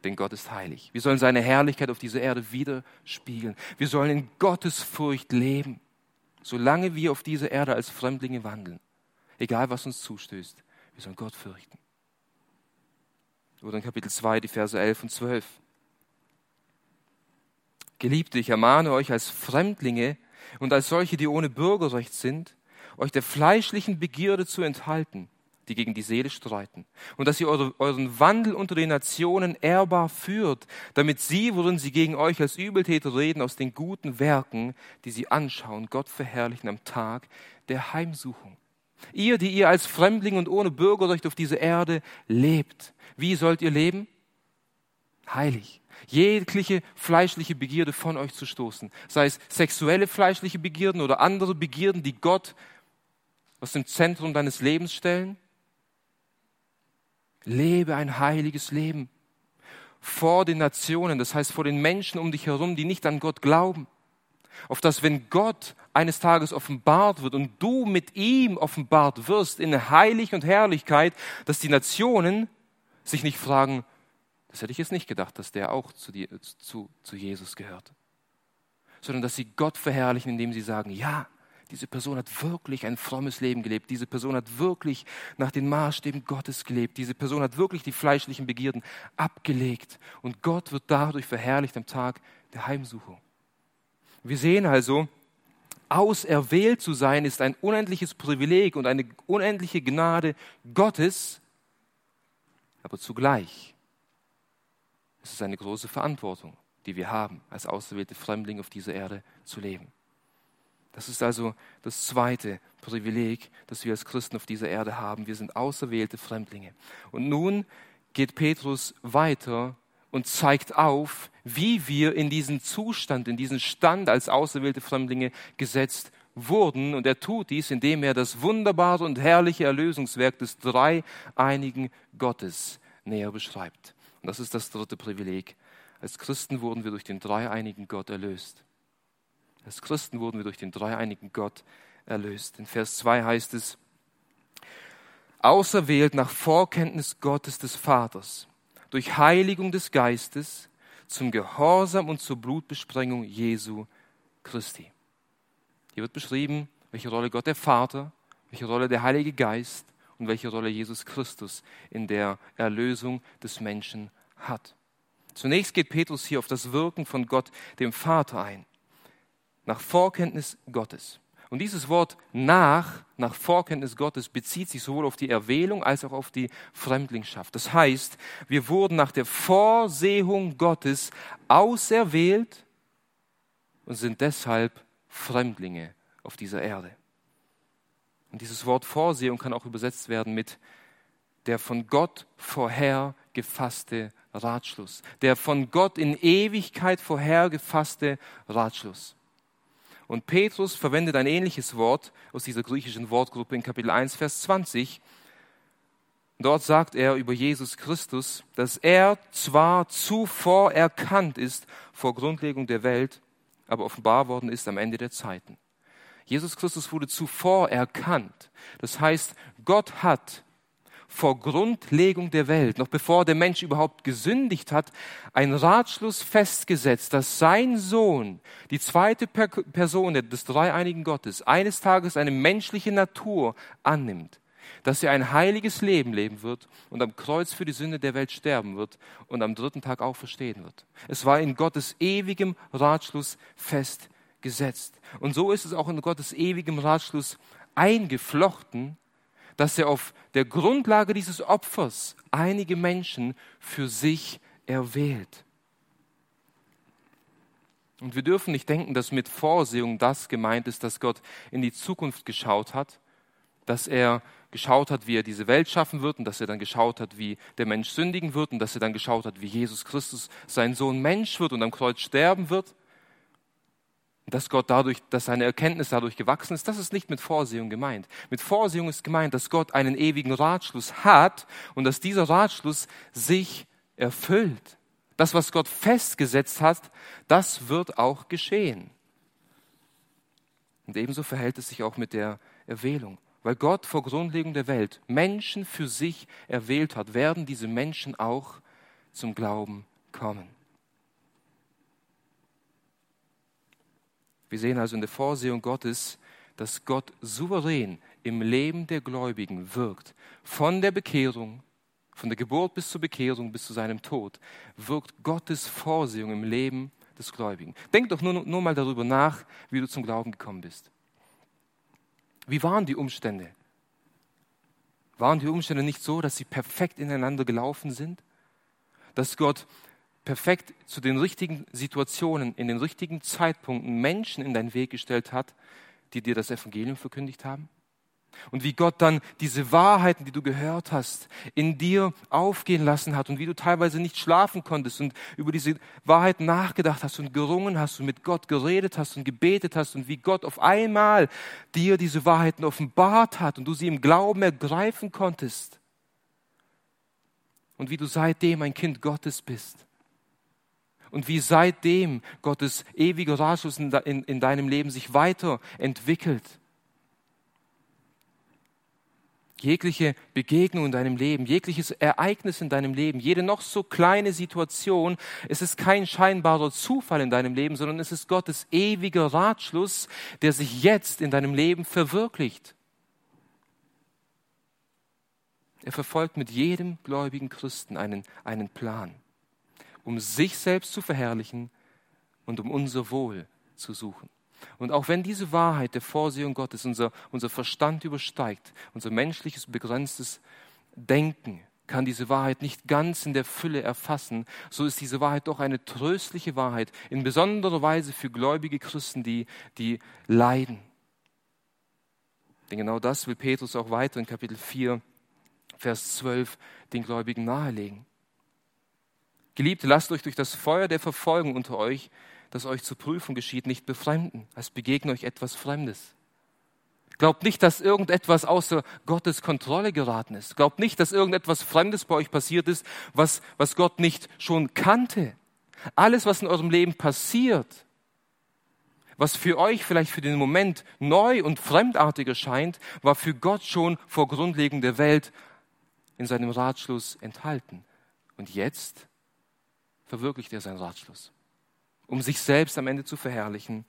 Speaker 1: Denn Gott ist heilig. Wir sollen seine Herrlichkeit auf dieser Erde widerspiegeln. Wir sollen in Gottes Furcht leben, solange wir auf dieser Erde als Fremdlinge wandeln. Egal was uns zustößt, wir sollen Gott fürchten. Oder in Kapitel 2, die Verse 11 und 12. Geliebte, ich ermahne euch als Fremdlinge und als solche, die ohne Bürgerrecht sind, euch der fleischlichen Begierde zu enthalten, die gegen die Seele streiten, und dass ihr eure, euren Wandel unter den Nationen ehrbar führt, damit sie, worin sie gegen euch als Übeltäter reden, aus den guten Werken, die sie anschauen, Gott verherrlichen am Tag der Heimsuchung. Ihr, die ihr als Fremdling und ohne Bürgerrecht auf dieser Erde lebt, wie sollt ihr leben? Heilig, jegliche fleischliche Begierde von euch zu stoßen, sei es sexuelle fleischliche Begierden oder andere Begierden, die Gott aus dem Zentrum deines Lebens stellen. Lebe ein heiliges Leben vor den Nationen, das heißt vor den Menschen um dich herum, die nicht an Gott glauben. Auf das, wenn Gott eines Tages offenbart wird und du mit ihm offenbart wirst in Heilig und Herrlichkeit, dass die Nationen sich nicht fragen, das hätte ich jetzt nicht gedacht, dass der auch zu, dir, zu, zu Jesus gehört. Sondern dass sie Gott verherrlichen, indem sie sagen, ja, diese Person hat wirklich ein frommes Leben gelebt. Diese Person hat wirklich nach den Maßstäben Gottes gelebt. Diese Person hat wirklich die fleischlichen Begierden abgelegt. Und Gott wird dadurch verherrlicht am Tag der Heimsuchung. Wir sehen also, auserwählt zu sein ist ein unendliches Privileg und eine unendliche Gnade Gottes, aber zugleich es ist eine große Verantwortung, die wir haben, als auserwählte Fremdlinge auf dieser Erde zu leben. Das ist also das zweite Privileg, das wir als Christen auf dieser Erde haben. Wir sind auserwählte Fremdlinge. Und nun geht Petrus weiter und zeigt auf, wie wir in diesen Zustand, in diesen Stand als auserwählte Fremdlinge gesetzt wurden. Und er tut dies, indem er das wunderbare und herrliche Erlösungswerk des dreieinigen Gottes näher beschreibt. Und das ist das dritte Privileg. Als Christen wurden wir durch den dreieinigen Gott erlöst. Als Christen wurden wir durch den dreieinigen Gott erlöst. In Vers 2 heißt es, auserwählt nach Vorkenntnis Gottes des Vaters, durch Heiligung des Geistes, zum Gehorsam und zur Blutbesprengung Jesu Christi. Hier wird beschrieben, welche Rolle Gott der Vater, welche Rolle der Heilige Geist und welche Rolle Jesus Christus in der Erlösung des Menschen hat. Zunächst geht Petrus hier auf das Wirken von Gott, dem Vater, ein, nach Vorkenntnis Gottes. Und dieses Wort nach, nach Vorkenntnis Gottes, bezieht sich sowohl auf die Erwählung als auch auf die Fremdlingschaft. Das heißt, wir wurden nach der Vorsehung Gottes auserwählt und sind deshalb Fremdlinge auf dieser Erde. Und dieses Wort Vorsehung kann auch übersetzt werden mit der von Gott vorher gefasste Ratschluss. Der von Gott in Ewigkeit vorher gefasste Ratschluss. Und Petrus verwendet ein ähnliches Wort aus dieser griechischen Wortgruppe in Kapitel 1, Vers 20. Dort sagt er über Jesus Christus, dass er zwar zuvor erkannt ist vor Grundlegung der Welt, aber offenbar worden ist am Ende der Zeiten. Jesus Christus wurde zuvor erkannt. Das heißt, Gott hat vor Grundlegung der Welt, noch bevor der Mensch überhaupt gesündigt hat, einen Ratschluss festgesetzt, dass sein Sohn, die zweite Person des dreieinigen Gottes, eines Tages eine menschliche Natur annimmt, dass er ein heiliges Leben leben wird und am Kreuz für die Sünde der Welt sterben wird und am dritten Tag auferstehen wird. Es war in Gottes ewigem Ratschluss festgesetzt gesetzt. Und so ist es auch in Gottes ewigem Ratschluss eingeflochten, dass er auf der Grundlage dieses Opfers einige Menschen für sich erwählt. Und wir dürfen nicht denken, dass mit Vorsehung das gemeint ist, dass Gott in die Zukunft geschaut hat, dass er geschaut hat, wie er diese Welt schaffen wird und dass er dann geschaut hat, wie der Mensch sündigen wird und dass er dann geschaut hat, wie Jesus Christus, sein Sohn Mensch wird und am Kreuz sterben wird dass Gott dadurch, dass seine Erkenntnis dadurch gewachsen ist, das ist nicht mit Vorsehung gemeint. Mit Vorsehung ist gemeint, dass Gott einen ewigen Ratschluss hat und dass dieser Ratschluss sich erfüllt. Das, was Gott festgesetzt hat, das wird auch geschehen. Und ebenso verhält es sich auch mit der Erwählung. Weil Gott vor Grundlegung der Welt Menschen für sich erwählt hat, werden diese Menschen auch zum Glauben kommen. Wir sehen also in der Vorsehung Gottes, dass Gott souverän im Leben der Gläubigen wirkt. Von der Bekehrung, von der Geburt bis zur Bekehrung, bis zu seinem Tod, wirkt Gottes Vorsehung im Leben des Gläubigen. Denk doch nur, nur mal darüber nach, wie du zum Glauben gekommen bist. Wie waren die Umstände? Waren die Umstände nicht so, dass sie perfekt ineinander gelaufen sind? Dass Gott perfekt zu den richtigen Situationen, in den richtigen Zeitpunkten Menschen in deinen Weg gestellt hat, die dir das Evangelium verkündigt haben? Und wie Gott dann diese Wahrheiten, die du gehört hast, in dir aufgehen lassen hat und wie du teilweise nicht schlafen konntest und über diese Wahrheiten nachgedacht hast und gerungen hast und mit Gott geredet hast und gebetet hast und wie Gott auf einmal dir diese Wahrheiten offenbart hat und du sie im Glauben ergreifen konntest. Und wie du seitdem ein Kind Gottes bist und wie seitdem Gottes ewiger Ratschluss in, in, in deinem Leben sich weiterentwickelt. Jegliche Begegnung in deinem Leben, jegliches Ereignis in deinem Leben, jede noch so kleine Situation, es ist kein scheinbarer Zufall in deinem Leben, sondern es ist Gottes ewiger Ratschluss, der sich jetzt in deinem Leben verwirklicht. Er verfolgt mit jedem gläubigen Christen einen, einen Plan um sich selbst zu verherrlichen und um unser Wohl zu suchen. Und auch wenn diese Wahrheit der Vorsehung Gottes unser, unser Verstand übersteigt, unser menschliches begrenztes Denken kann diese Wahrheit nicht ganz in der Fülle erfassen, so ist diese Wahrheit doch eine tröstliche Wahrheit, in besonderer Weise für gläubige Christen, die, die leiden. Denn genau das will Petrus auch weiter in Kapitel 4, Vers 12 den Gläubigen nahelegen. Geliebte, lasst euch durch das Feuer der Verfolgung unter euch, das euch zur Prüfung geschieht, nicht befremden, als begegne euch etwas Fremdes. Glaubt nicht, dass irgendetwas außer Gottes Kontrolle geraten ist. Glaubt nicht, dass irgendetwas Fremdes bei euch passiert ist, was, was Gott nicht schon kannte. Alles, was in eurem Leben passiert, was für euch vielleicht für den Moment neu und fremdartig erscheint, war für Gott schon vor Grundlegung der Welt in seinem Ratschluss enthalten. Und jetzt verwirklicht er seinen Ratschluss, um sich selbst am Ende zu verherrlichen.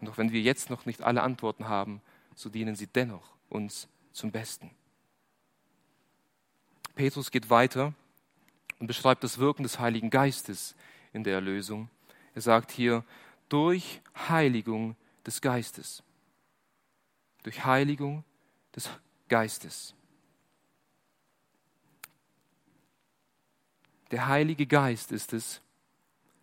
Speaker 1: Und auch wenn wir jetzt noch nicht alle Antworten haben, so dienen sie dennoch uns zum Besten. Petrus geht weiter und beschreibt das Wirken des Heiligen Geistes in der Erlösung. Er sagt hier, durch Heiligung des Geistes. Durch Heiligung des Geistes. Der Heilige Geist ist es,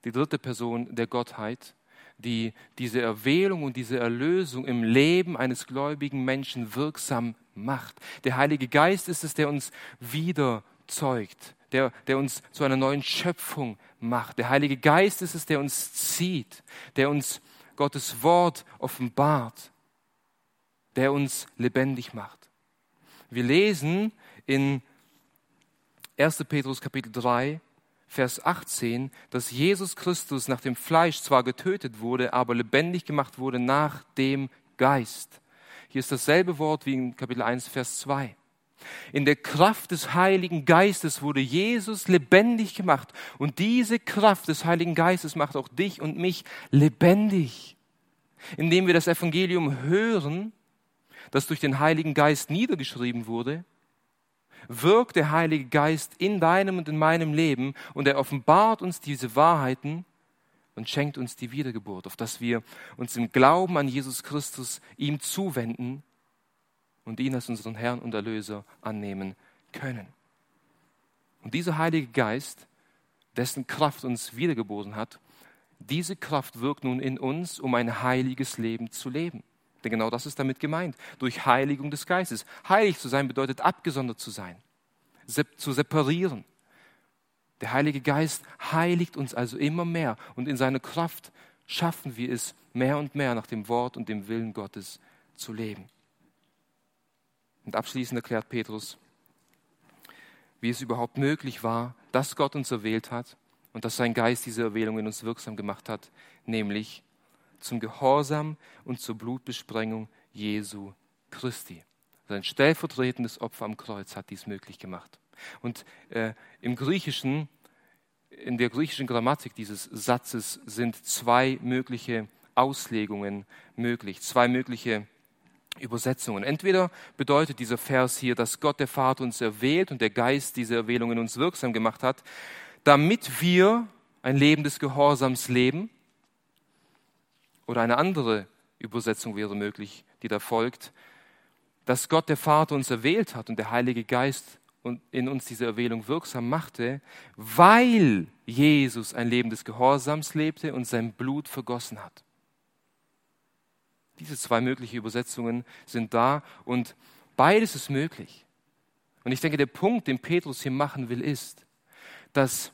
Speaker 1: die dritte Person der Gottheit, die diese Erwählung und diese Erlösung im Leben eines gläubigen Menschen wirksam macht. Der Heilige Geist ist es, der uns wieder zeugt, der, der uns zu einer neuen Schöpfung macht. Der Heilige Geist ist es, der uns zieht, der uns Gottes Wort offenbart, der uns lebendig macht. Wir lesen in 1. Petrus Kapitel 3, Vers 18, dass Jesus Christus nach dem Fleisch zwar getötet wurde, aber lebendig gemacht wurde nach dem Geist. Hier ist dasselbe Wort wie in Kapitel 1, Vers 2. In der Kraft des Heiligen Geistes wurde Jesus lebendig gemacht. Und diese Kraft des Heiligen Geistes macht auch dich und mich lebendig. Indem wir das Evangelium hören, das durch den Heiligen Geist niedergeschrieben wurde, wirkt der Heilige Geist in deinem und in meinem Leben und er offenbart uns diese Wahrheiten und schenkt uns die Wiedergeburt, auf dass wir uns im Glauben an Jesus Christus ihm zuwenden und ihn als unseren Herrn und Erlöser annehmen können. Und dieser Heilige Geist, dessen Kraft uns wiedergeboren hat, diese Kraft wirkt nun in uns, um ein heiliges Leben zu leben. Denn genau das ist damit gemeint, durch Heiligung des Geistes. Heilig zu sein bedeutet abgesondert zu sein, zu separieren. Der Heilige Geist heiligt uns also immer mehr und in seiner Kraft schaffen wir es mehr und mehr nach dem Wort und dem Willen Gottes zu leben. Und abschließend erklärt Petrus, wie es überhaupt möglich war, dass Gott uns erwählt hat und dass sein Geist diese Erwählung in uns wirksam gemacht hat, nämlich zum Gehorsam und zur Blutbesprengung Jesu Christi. Sein stellvertretendes Opfer am Kreuz hat dies möglich gemacht. Und äh, im Griechischen, in der griechischen Grammatik dieses Satzes sind zwei mögliche Auslegungen möglich, zwei mögliche Übersetzungen. Entweder bedeutet dieser Vers hier, dass Gott der Vater uns erwählt und der Geist diese Erwählung in uns wirksam gemacht hat, damit wir ein Leben des Gehorsams leben. Oder eine andere Übersetzung wäre möglich, die da folgt, dass Gott der Vater uns erwählt hat und der Heilige Geist in uns diese Erwählung wirksam machte, weil Jesus ein Leben des Gehorsams lebte und sein Blut vergossen hat. Diese zwei möglichen Übersetzungen sind da und beides ist möglich. Und ich denke, der Punkt, den Petrus hier machen will, ist, dass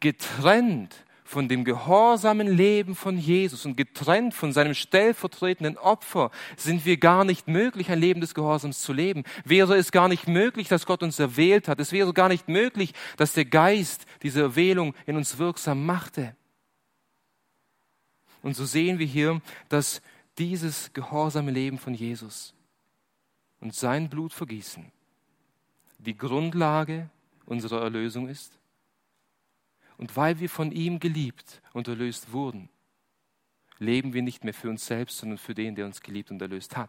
Speaker 1: getrennt von dem gehorsamen Leben von Jesus und getrennt von seinem stellvertretenden Opfer sind wir gar nicht möglich, ein Leben des Gehorsams zu leben. Wäre es gar nicht möglich, dass Gott uns erwählt hat. Es wäre gar nicht möglich, dass der Geist diese Erwählung in uns wirksam machte. Und so sehen wir hier, dass dieses gehorsame Leben von Jesus und sein Blutvergießen die Grundlage unserer Erlösung ist. Und weil wir von ihm geliebt und erlöst wurden, leben wir nicht mehr für uns selbst, sondern für den, der uns geliebt und erlöst hat.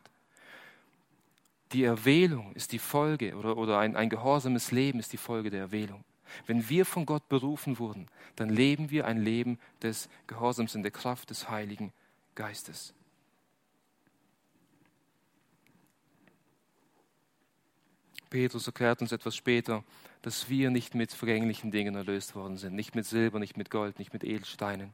Speaker 1: Die Erwählung ist die Folge oder, oder ein, ein gehorsames Leben ist die Folge der Erwählung. Wenn wir von Gott berufen wurden, dann leben wir ein Leben des Gehorsams in der Kraft des Heiligen Geistes. Petrus erklärt uns etwas später, dass wir nicht mit vergänglichen Dingen erlöst worden sind, nicht mit Silber, nicht mit Gold, nicht mit Edelsteinen.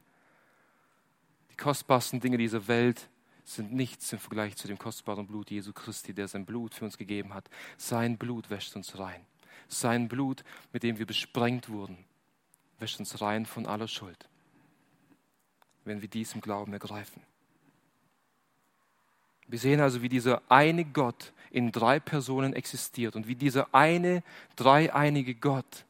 Speaker 1: Die kostbarsten Dinge dieser Welt sind nichts im Vergleich zu dem kostbaren Blut Jesu Christi, der sein Blut für uns gegeben hat. Sein Blut wäscht uns rein. Sein Blut, mit dem wir besprengt wurden, wäscht uns rein von aller Schuld, wenn wir dies im Glauben ergreifen. Wir sehen also, wie dieser eine Gott in drei Personen existiert und wie dieser eine dreieinige Gott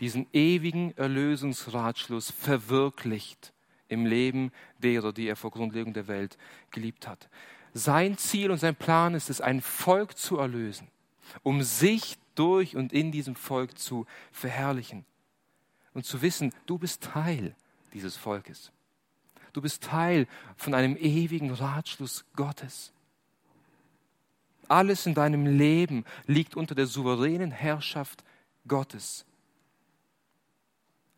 Speaker 1: diesen ewigen Erlösungsratschluss verwirklicht im Leben derer, die er vor Grundlegung der Welt geliebt hat. Sein Ziel und sein Plan ist es, ein Volk zu erlösen, um sich durch und in diesem Volk zu verherrlichen und zu wissen, du bist Teil dieses Volkes. Du bist Teil von einem ewigen Ratschluss Gottes. Alles in deinem Leben liegt unter der souveränen Herrschaft Gottes.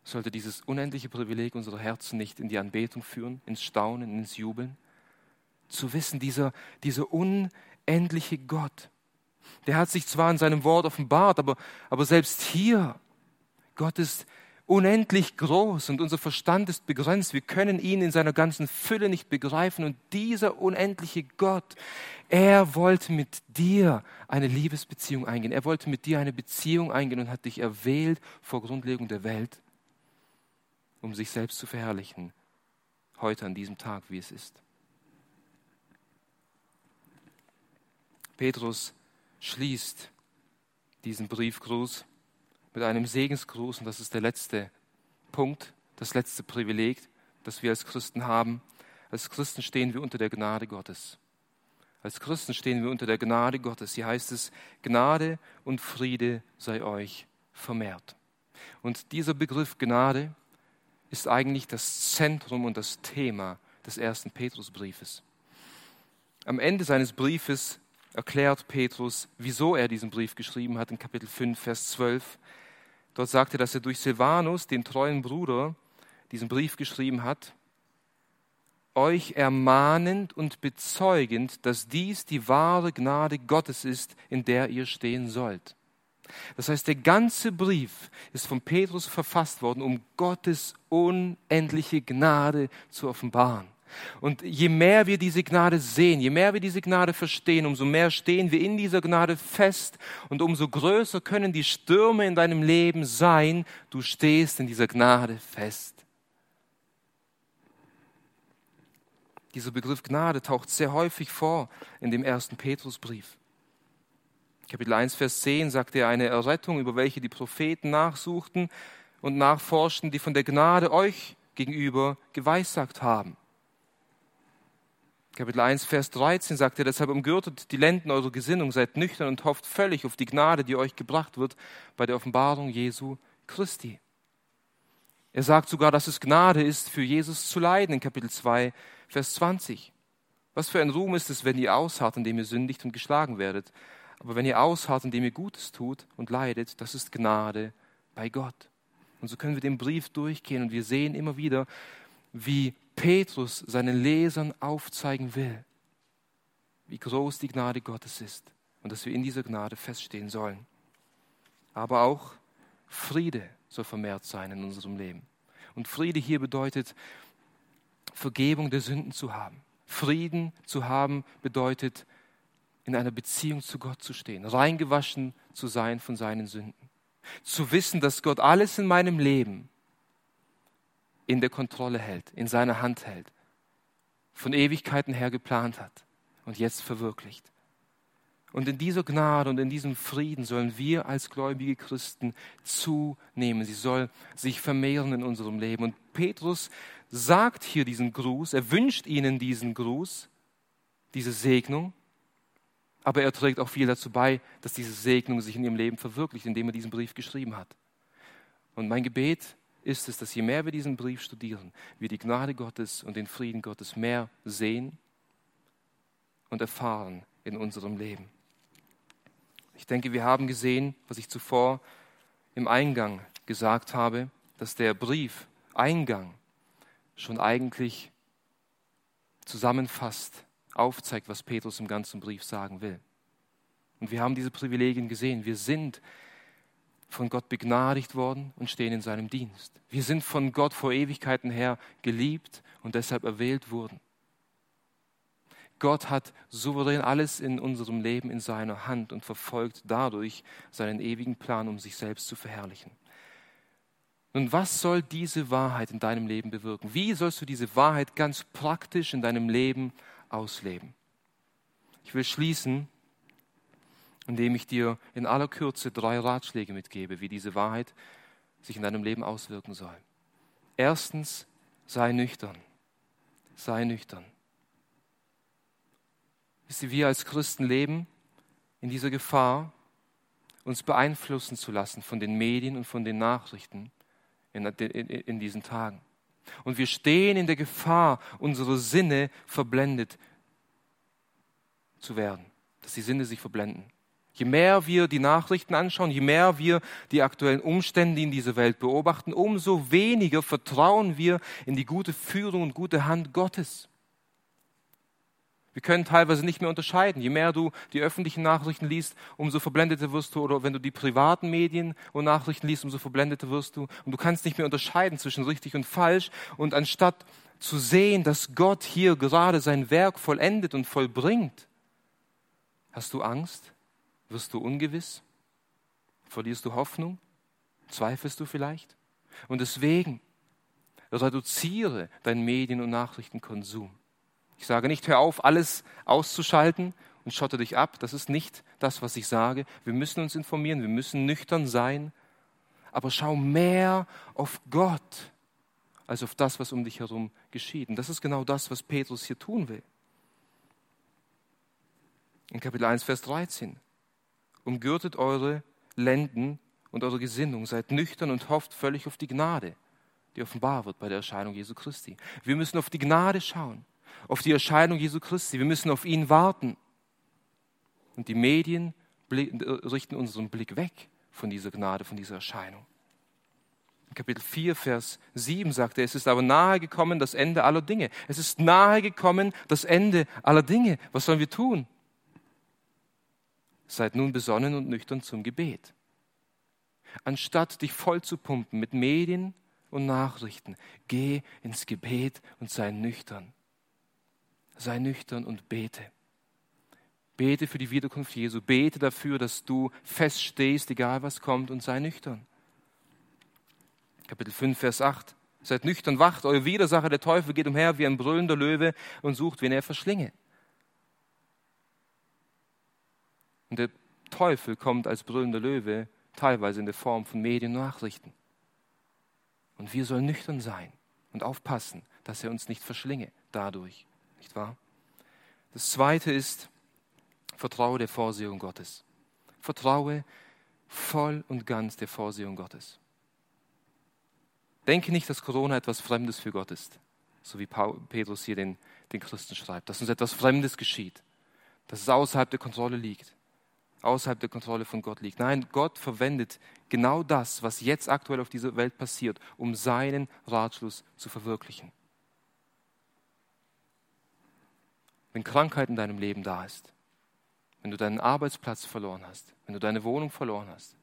Speaker 1: Sollte dieses unendliche Privileg unserer Herzen nicht in die Anbetung führen, ins Staunen, ins Jubeln? Zu wissen, dieser, dieser unendliche Gott, der hat sich zwar in seinem Wort offenbart, aber, aber selbst hier, Gott ist unendlich groß und unser Verstand ist begrenzt. Wir können ihn in seiner ganzen Fülle nicht begreifen. Und dieser unendliche Gott, er wollte mit dir eine Liebesbeziehung eingehen. Er wollte mit dir eine Beziehung eingehen und hat dich erwählt vor Grundlegung der Welt, um sich selbst zu verherrlichen. Heute an diesem Tag, wie es ist. Petrus schließt diesen Briefgruß mit einem Segensgruß, und das ist der letzte Punkt, das letzte Privileg, das wir als Christen haben. Als Christen stehen wir unter der Gnade Gottes. Als Christen stehen wir unter der Gnade Gottes. Hier heißt es, Gnade und Friede sei euch vermehrt. Und dieser Begriff Gnade ist eigentlich das Zentrum und das Thema des ersten Petrusbriefes. Am Ende seines Briefes erklärt Petrus, wieso er diesen Brief geschrieben hat in Kapitel 5, Vers 12. Dort sagt er, dass er durch Silvanus, den treuen Bruder, diesen Brief geschrieben hat, euch ermahnend und bezeugend, dass dies die wahre Gnade Gottes ist, in der ihr stehen sollt. Das heißt, der ganze Brief ist von Petrus verfasst worden, um Gottes unendliche Gnade zu offenbaren. Und je mehr wir diese Gnade sehen, je mehr wir diese Gnade verstehen, umso mehr stehen wir in dieser Gnade fest und umso größer können die Stürme in deinem Leben sein. Du stehst in dieser Gnade fest. Dieser Begriff Gnade taucht sehr häufig vor in dem ersten Petrusbrief. Kapitel 1, Vers 10 sagt er eine Errettung, über welche die Propheten nachsuchten und nachforschten, die von der Gnade euch gegenüber geweissagt haben. Kapitel 1, Vers 13 sagt er, deshalb umgürtet die Lenden eurer Gesinnung, seid nüchtern und hofft völlig auf die Gnade, die euch gebracht wird bei der Offenbarung Jesu Christi. Er sagt sogar, dass es Gnade ist, für Jesus zu leiden in Kapitel 2, Vers 20. Was für ein Ruhm ist es, wenn ihr ausharrt, indem ihr sündigt und geschlagen werdet. Aber wenn ihr ausharrt, indem ihr Gutes tut und leidet, das ist Gnade bei Gott. Und so können wir den Brief durchgehen und wir sehen immer wieder, wie Petrus seinen Lesern aufzeigen will, wie groß die Gnade Gottes ist und dass wir in dieser Gnade feststehen sollen. Aber auch Friede soll vermehrt sein in unserem Leben. Und Friede hier bedeutet, Vergebung der Sünden zu haben. Frieden zu haben bedeutet, in einer Beziehung zu Gott zu stehen, reingewaschen zu sein von seinen Sünden. Zu wissen, dass Gott alles in meinem Leben in der Kontrolle hält, in seiner Hand hält, von Ewigkeiten her geplant hat und jetzt verwirklicht. Und in dieser Gnade und in diesem Frieden sollen wir als gläubige Christen zunehmen. Sie soll sich vermehren in unserem Leben. Und Petrus sagt hier diesen Gruß, er wünscht ihnen diesen Gruß, diese Segnung, aber er trägt auch viel dazu bei, dass diese Segnung sich in ihrem Leben verwirklicht, indem er diesen Brief geschrieben hat. Und mein Gebet ist es, dass je mehr wir diesen Brief studieren, wir die Gnade Gottes und den Frieden Gottes mehr sehen und erfahren in unserem Leben. Ich denke, wir haben gesehen, was ich zuvor im Eingang gesagt habe, dass der Brief Eingang schon eigentlich zusammenfasst, aufzeigt, was Petrus im ganzen Brief sagen will. Und wir haben diese Privilegien gesehen. Wir sind von Gott begnadigt worden und stehen in seinem Dienst. Wir sind von Gott vor Ewigkeiten her geliebt und deshalb erwählt worden. Gott hat souverän alles in unserem Leben in seiner Hand und verfolgt dadurch seinen ewigen Plan, um sich selbst zu verherrlichen. Nun, was soll diese Wahrheit in deinem Leben bewirken? Wie sollst du diese Wahrheit ganz praktisch in deinem Leben ausleben? Ich will schließen indem ich dir in aller Kürze drei Ratschläge mitgebe, wie diese Wahrheit sich in deinem Leben auswirken soll. Erstens, sei nüchtern. Sei nüchtern. Wisst ihr, wir als Christen leben in dieser Gefahr, uns beeinflussen zu lassen von den Medien und von den Nachrichten in, in, in diesen Tagen. Und wir stehen in der Gefahr, unsere Sinne verblendet zu werden, dass die Sinne sich verblenden. Je mehr wir die Nachrichten anschauen, je mehr wir die aktuellen Umstände in dieser Welt beobachten, umso weniger vertrauen wir in die gute Führung und gute Hand Gottes. Wir können teilweise nicht mehr unterscheiden. Je mehr du die öffentlichen Nachrichten liest, umso verblendeter wirst du. Oder wenn du die privaten Medien und Nachrichten liest, umso verblendeter wirst du. Und du kannst nicht mehr unterscheiden zwischen richtig und falsch. Und anstatt zu sehen, dass Gott hier gerade sein Werk vollendet und vollbringt, hast du Angst, wirst du ungewiss? Verlierst du Hoffnung? Zweifelst du vielleicht? Und deswegen reduziere deinen Medien- und Nachrichtenkonsum. Ich sage nicht, hör auf, alles auszuschalten und schotte dich ab. Das ist nicht das, was ich sage. Wir müssen uns informieren, wir müssen nüchtern sein. Aber schau mehr auf Gott als auf das, was um dich herum geschieht. Und das ist genau das, was Petrus hier tun will. In Kapitel 1, Vers 13 umgürtet eure Lenden und eure Gesinnung, seid nüchtern und hofft völlig auf die Gnade, die offenbar wird bei der Erscheinung Jesu Christi. Wir müssen auf die Gnade schauen, auf die Erscheinung Jesu Christi. Wir müssen auf ihn warten. Und die Medien richten unseren Blick weg von dieser Gnade, von dieser Erscheinung. In Kapitel 4, Vers 7 sagt er, es ist aber nahe gekommen das Ende aller Dinge. Es ist nahe gekommen das Ende aller Dinge. Was sollen wir tun? Seid nun besonnen und nüchtern zum Gebet. Anstatt dich voll zu pumpen mit Medien und Nachrichten, geh ins Gebet und sei nüchtern. Sei nüchtern und bete. Bete für die Wiederkunft Jesu. Bete dafür, dass du feststehst, egal was kommt, und sei nüchtern. Kapitel 5, Vers 8. Seid nüchtern, wacht, euer Widersacher, der Teufel, geht umher wie ein brüllender Löwe und sucht, wen er verschlinge. Und der Teufel kommt als brüllender Löwe, teilweise in der Form von Mediennachrichten. Und wir sollen nüchtern sein und aufpassen, dass er uns nicht verschlinge dadurch. Nicht wahr? Das zweite ist, vertraue der Vorsehung Gottes. Vertraue voll und ganz der Vorsehung Gottes. Denke nicht, dass Corona etwas Fremdes für Gott ist, so wie Petrus hier den, den Christen schreibt, dass uns etwas Fremdes geschieht, dass es außerhalb der Kontrolle liegt, außerhalb der Kontrolle von Gott liegt. Nein, Gott verwendet genau das, was jetzt aktuell auf dieser Welt passiert, um seinen Ratschluss zu verwirklichen. Wenn Krankheit in deinem Leben da ist, wenn du deinen Arbeitsplatz verloren hast, wenn du deine Wohnung verloren hast,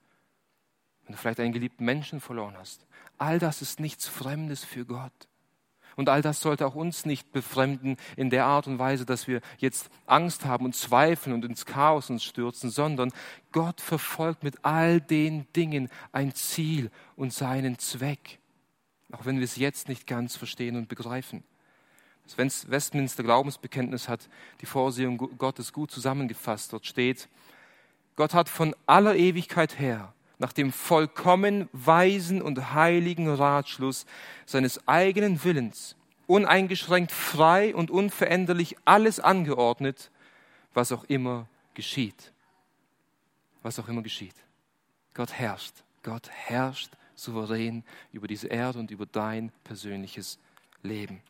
Speaker 1: wenn du vielleicht einen geliebten Menschen verloren hast, all das ist nichts Fremdes für Gott. Und all das sollte auch uns nicht befremden in der Art und Weise, dass wir jetzt Angst haben und zweifeln und ins Chaos uns stürzen, sondern Gott verfolgt mit all den Dingen ein Ziel und seinen Zweck, auch wenn wir es jetzt nicht ganz verstehen und begreifen. Das Westminster Glaubensbekenntnis hat die Vorsehung Gottes gut zusammengefasst. Dort steht, Gott hat von aller Ewigkeit her nach dem vollkommen weisen und heiligen Ratschluss seines eigenen Willens uneingeschränkt frei und unveränderlich alles angeordnet, was auch immer geschieht. Was auch immer geschieht. Gott herrscht. Gott herrscht souverän über diese Erde und über dein persönliches Leben.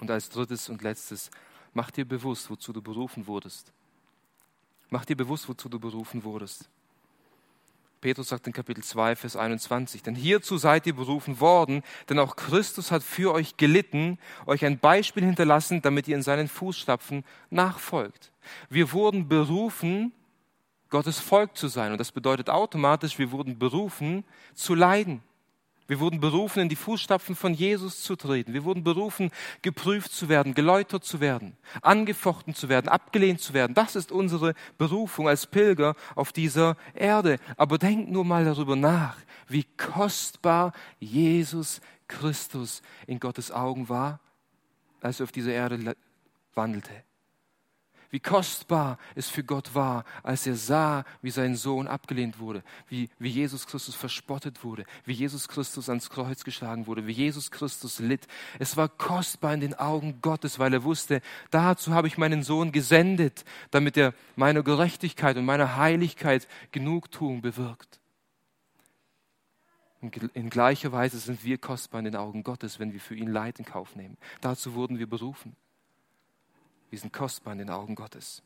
Speaker 1: Und als drittes und letztes, mach dir bewusst, wozu du berufen wurdest. Mach dir bewusst, wozu du berufen wurdest. Petrus sagt in Kapitel 2, Vers 21, denn hierzu seid ihr berufen worden, denn auch Christus hat für euch gelitten, euch ein Beispiel hinterlassen, damit ihr in seinen Fußstapfen nachfolgt. Wir wurden berufen, Gottes Volk zu sein. Und das bedeutet automatisch, wir wurden berufen, zu leiden. Wir wurden berufen, in die Fußstapfen von Jesus zu treten. Wir wurden berufen, geprüft zu werden, geläutert zu werden, angefochten zu werden, abgelehnt zu werden. Das ist unsere Berufung als Pilger auf dieser Erde. Aber denkt nur mal darüber nach, wie kostbar Jesus Christus in Gottes Augen war, als er auf dieser Erde wandelte wie kostbar es für Gott war, als er sah, wie sein Sohn abgelehnt wurde, wie, wie Jesus Christus verspottet wurde, wie Jesus Christus ans Kreuz geschlagen wurde, wie Jesus Christus litt. Es war kostbar in den Augen Gottes, weil er wusste, dazu habe ich meinen Sohn gesendet, damit er meiner Gerechtigkeit und meiner Heiligkeit Genugtuung bewirkt. In gleicher Weise sind wir kostbar in den Augen Gottes, wenn wir für ihn Leid in Kauf nehmen. Dazu wurden wir berufen. Wir sind kostbar in den Augen Gottes.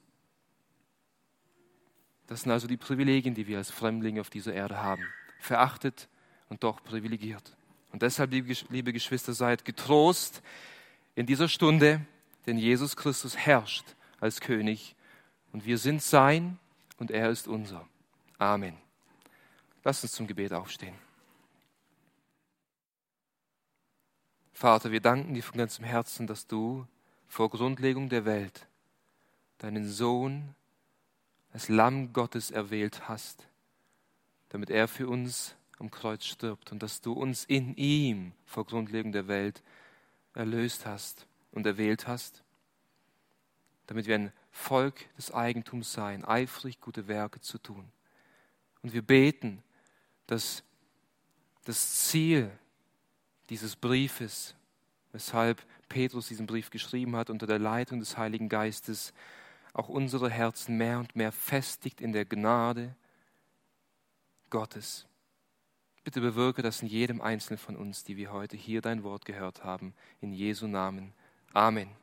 Speaker 1: Das sind also die Privilegien, die wir als Fremdlinge auf dieser Erde haben. Verachtet und doch privilegiert. Und deshalb, liebe Geschwister, seid getrost in dieser Stunde, denn Jesus Christus herrscht als König und wir sind sein und er ist unser. Amen. Lass uns zum Gebet aufstehen. Vater, wir danken dir von ganzem Herzen, dass du vor Grundlegung der Welt deinen Sohn als Lamm Gottes erwählt hast, damit er für uns am Kreuz stirbt und dass du uns in ihm vor Grundlegung der Welt erlöst hast und erwählt hast, damit wir ein Volk des Eigentums seien, eifrig gute Werke zu tun. Und wir beten, dass das Ziel dieses Briefes, weshalb Petrus diesen Brief geschrieben hat, unter der Leitung des Heiligen Geistes, auch unsere Herzen mehr und mehr festigt in der Gnade Gottes. Bitte bewirke das in jedem Einzelnen von uns, die wir heute hier dein Wort gehört haben. In Jesu Namen. Amen.